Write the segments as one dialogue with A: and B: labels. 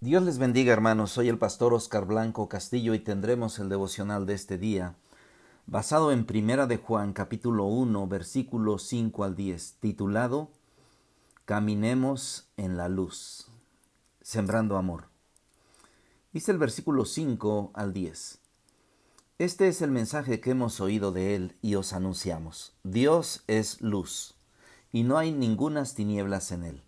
A: Dios les bendiga hermanos, soy el pastor Oscar Blanco Castillo y tendremos el devocional de este día, basado en Primera de Juan capítulo 1 versículos 5 al 10, titulado Caminemos en la luz, sembrando amor. Dice el versículo 5 al 10. Este es el mensaje que hemos oído de Él y os anunciamos. Dios es luz, y no hay ningunas tinieblas en Él.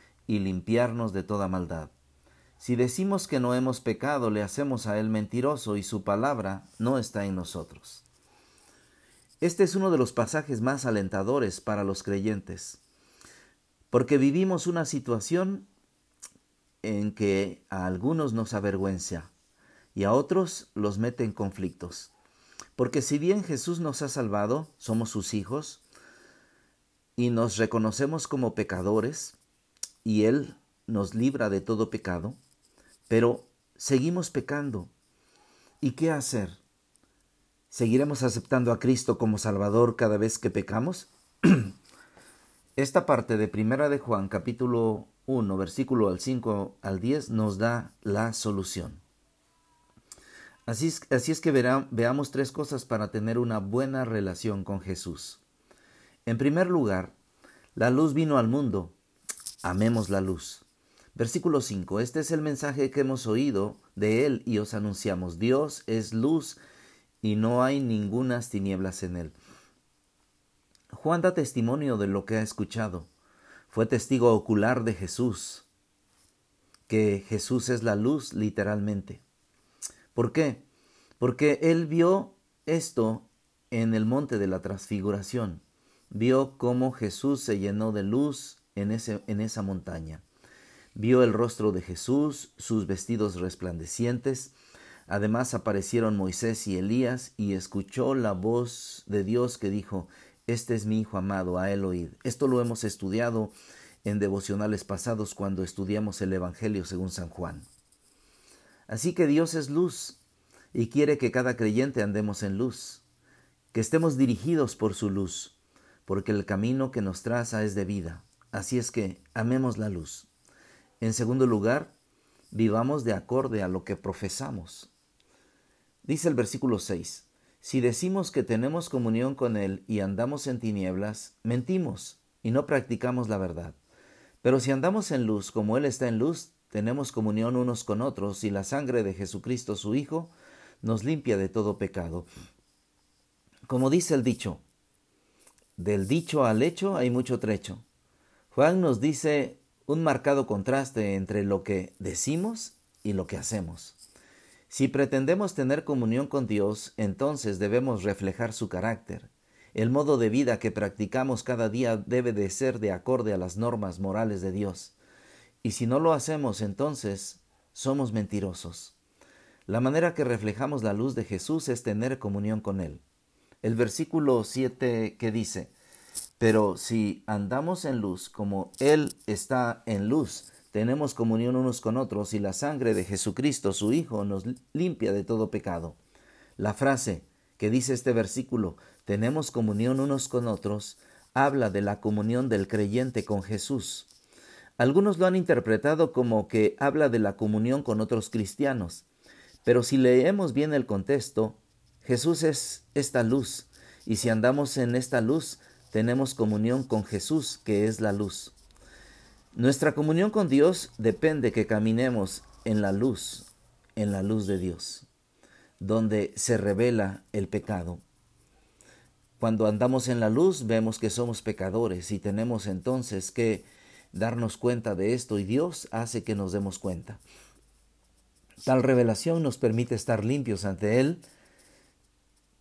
A: y limpiarnos de toda maldad. Si decimos que no hemos pecado, le hacemos a Él mentiroso y su palabra no está en nosotros. Este es uno de los pasajes más alentadores para los creyentes, porque vivimos una situación en que a algunos nos avergüenza y a otros los mete en conflictos. Porque si bien Jesús nos ha salvado, somos sus hijos, y nos reconocemos como pecadores, y Él nos libra de todo pecado, pero seguimos pecando. ¿Y qué hacer? ¿Seguiremos aceptando a Cristo como Salvador cada vez que pecamos? Esta parte de Primera de Juan, capítulo 1, versículo al 5 al 10, nos da la solución. Así es, así es que veamos tres cosas para tener una buena relación con Jesús. En primer lugar, la luz vino al mundo amemos la luz. Versículo 5. Este es el mensaje que hemos oído de él y os anunciamos. Dios es luz y no hay ningunas tinieblas en él. Juan da testimonio de lo que ha escuchado. Fue testigo ocular de Jesús, que Jesús es la luz literalmente. ¿Por qué? Porque él vio esto en el monte de la transfiguración. Vio cómo Jesús se llenó de luz en, ese, en esa montaña. Vio el rostro de Jesús, sus vestidos resplandecientes. Además aparecieron Moisés y Elías y escuchó la voz de Dios que dijo, Este es mi Hijo amado, a él oíd. Esto lo hemos estudiado en devocionales pasados cuando estudiamos el Evangelio según San Juan. Así que Dios es luz y quiere que cada creyente andemos en luz, que estemos dirigidos por su luz, porque el camino que nos traza es de vida. Así es que amemos la luz. En segundo lugar, vivamos de acorde a lo que profesamos. Dice el versículo 6, si decimos que tenemos comunión con Él y andamos en tinieblas, mentimos y no practicamos la verdad. Pero si andamos en luz como Él está en luz, tenemos comunión unos con otros y la sangre de Jesucristo su Hijo nos limpia de todo pecado. Como dice el dicho, del dicho al hecho hay mucho trecho. Juan nos dice un marcado contraste entre lo que decimos y lo que hacemos. Si pretendemos tener comunión con Dios, entonces debemos reflejar su carácter. El modo de vida que practicamos cada día debe de ser de acorde a las normas morales de Dios. Y si no lo hacemos, entonces somos mentirosos. La manera que reflejamos la luz de Jesús es tener comunión con Él. El versículo 7 que dice, pero si andamos en luz como Él está en luz, tenemos comunión unos con otros y la sangre de Jesucristo, su Hijo, nos limpia de todo pecado. La frase que dice este versículo, tenemos comunión unos con otros, habla de la comunión del creyente con Jesús. Algunos lo han interpretado como que habla de la comunión con otros cristianos, pero si leemos bien el contexto, Jesús es esta luz, y si andamos en esta luz, tenemos comunión con Jesús, que es la luz. Nuestra comunión con Dios depende que caminemos en la luz, en la luz de Dios, donde se revela el pecado. Cuando andamos en la luz vemos que somos pecadores y tenemos entonces que darnos cuenta de esto y Dios hace que nos demos cuenta. Tal revelación nos permite estar limpios ante Él.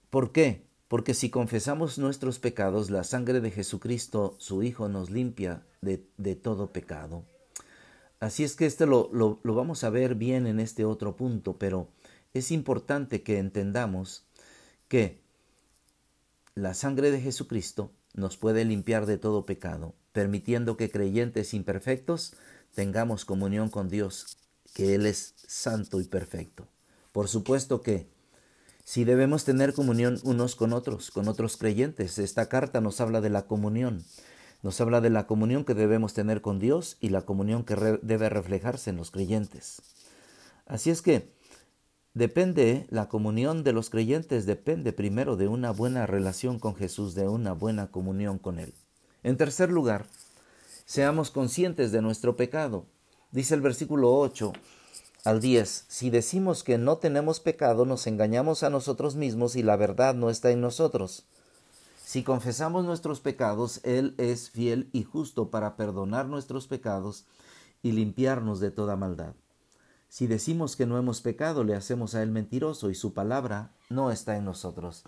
A: ¿Por qué? Porque si confesamos nuestros pecados, la sangre de Jesucristo, su Hijo, nos limpia de, todo pecado. Así es que lo, lo vamos a ver bien en este otro punto, pero es importante que entendamos que la sangre de Jesucristo nos puede limpiar de todo pecado, permitiendo que creyentes imperfectos tengamos comunión con Dios, que Él es santo y perfecto. Por supuesto que si debemos tener comunión unos con otros, con otros creyentes, esta carta nos habla de la comunión, nos habla de la comunión que debemos tener con Dios y la comunión que debe reflejarse en los creyentes. Así es que depende, la comunión de los creyentes depende primero de una buena relación con Jesús, de una buena comunión con Él. En tercer lugar, seamos conscientes de nuestro pecado. Dice el versículo 8 al 10, si decimos que no tenemos pecado, nos engañamos a nosotros mismos y la verdad no está en nosotros. Si confesamos nuestros pecados, Él es fiel y justo para perdonar nuestros pecados y limpiarnos de toda maldad. Si decimos que no hemos pecado, le hacemos a Él mentiroso y su palabra no está en nosotros.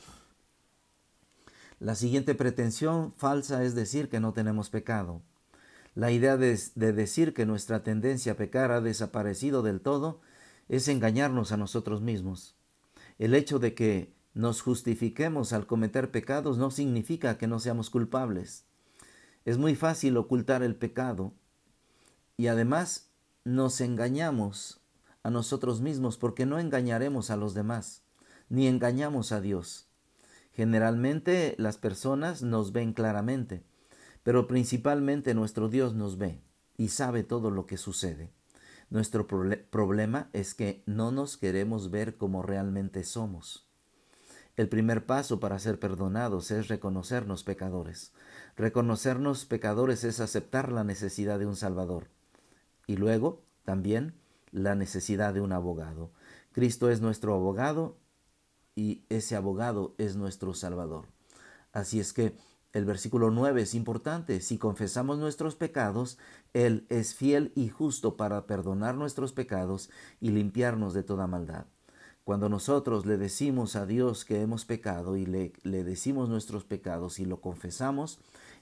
A: La siguiente pretensión falsa es decir que no tenemos pecado. La idea de, de, decir que nuestra tendencia a pecar ha desaparecido del todo es engañarnos a nosotros mismos. El hecho de que nos justifiquemos al cometer pecados no significa que no seamos culpables. Es muy fácil ocultar el pecado y además nos engañamos a nosotros mismos porque no engañaremos a los demás, ni engañamos a Dios. Generalmente las personas nos ven claramente, pero principalmente nuestro Dios nos ve y sabe todo lo que sucede. Nuestro problema es que no nos queremos ver como realmente somos. El primer paso para ser perdonados es reconocernos pecadores. Reconocernos pecadores es aceptar la necesidad de un Salvador. Y luego, también, la necesidad de un abogado. Cristo es nuestro abogado y ese abogado es nuestro Salvador. Así es que el versículo 9 es importante. Si confesamos nuestros pecados, Él es fiel y justo para perdonar nuestros pecados y limpiarnos de toda maldad. Cuando nosotros le decimos a Dios que hemos pecado y le, le, decimos nuestros pecados y lo confesamos,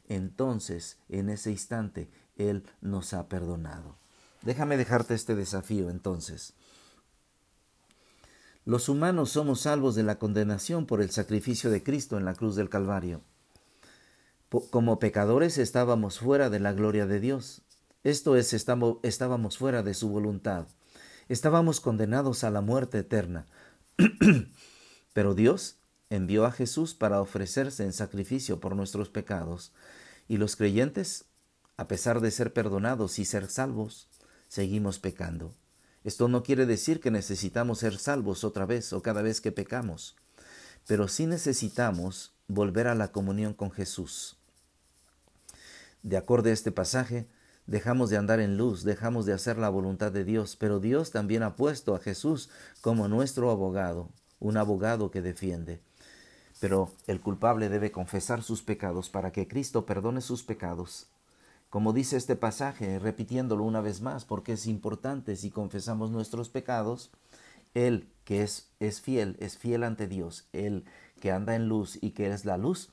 A: entonces en ese instante Él nos ha perdonado. Déjame dejarte este desafío entonces. Los humanos somos salvos de la condenación por el sacrificio de Cristo en la cruz del Calvario. Como pecadores estábamos fuera de la gloria de Dios. Esto es, estábamos fuera de su voluntad. Estábamos condenados a la muerte eterna. Pero Dios envió a Jesús para ofrecerse en sacrificio por nuestros pecados, y los creyentes, a pesar de ser perdonados y ser salvos, seguimos pecando. Esto no quiere decir que necesitamos ser salvos otra vez o cada vez que pecamos, pero sí necesitamos volver a la comunión con Jesús. De acuerdo a este pasaje, dejamos de andar en luz, dejamos de hacer la voluntad de Dios, pero Dios también ha puesto a Jesús como nuestro abogado, un abogado que defiende. Pero el culpable debe confesar sus pecados para que Cristo perdone sus pecados. Como dice este pasaje, repitiéndolo una vez más, porque es importante si confesamos nuestros pecados, Él que es, es fiel, es fiel ante Dios, Él que anda en luz y que es la luz,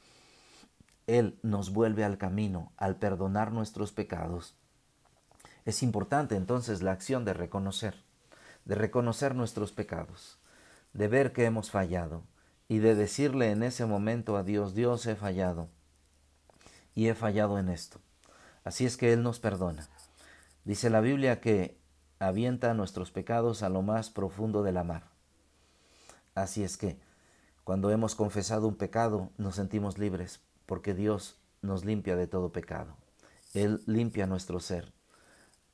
A: Él nos vuelve al camino al perdonar nuestros pecados es importante entonces la acción de reconocer, de reconocer nuestros pecados, de ver que hemos fallado y de decirle en ese momento a Dios, Dios he fallado y he fallado en esto. Así es que Él nos perdona. Dice la Biblia que avienta nuestros pecados a lo más profundo de la mar. Así es que cuando hemos confesado un pecado nos sentimos libres porque Dios nos limpia de todo pecado. Él limpia nuestro ser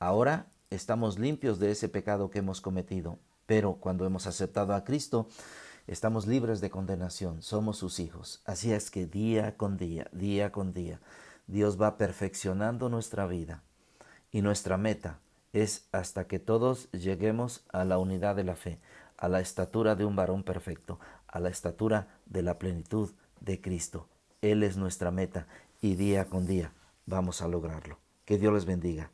A: Ahora estamos limpios de ese pecado que hemos cometido, pero cuando hemos aceptado a Cristo, estamos libres de condenación, somos sus hijos. Así es que día con día, día con día, Dios va perfeccionando nuestra vida y nuestra meta es hasta que todos lleguemos a la unidad de la fe, a la estatura de un varón perfecto, a la estatura de la plenitud de Cristo. Él es nuestra meta y día con día vamos a lograrlo. Que Dios les bendiga.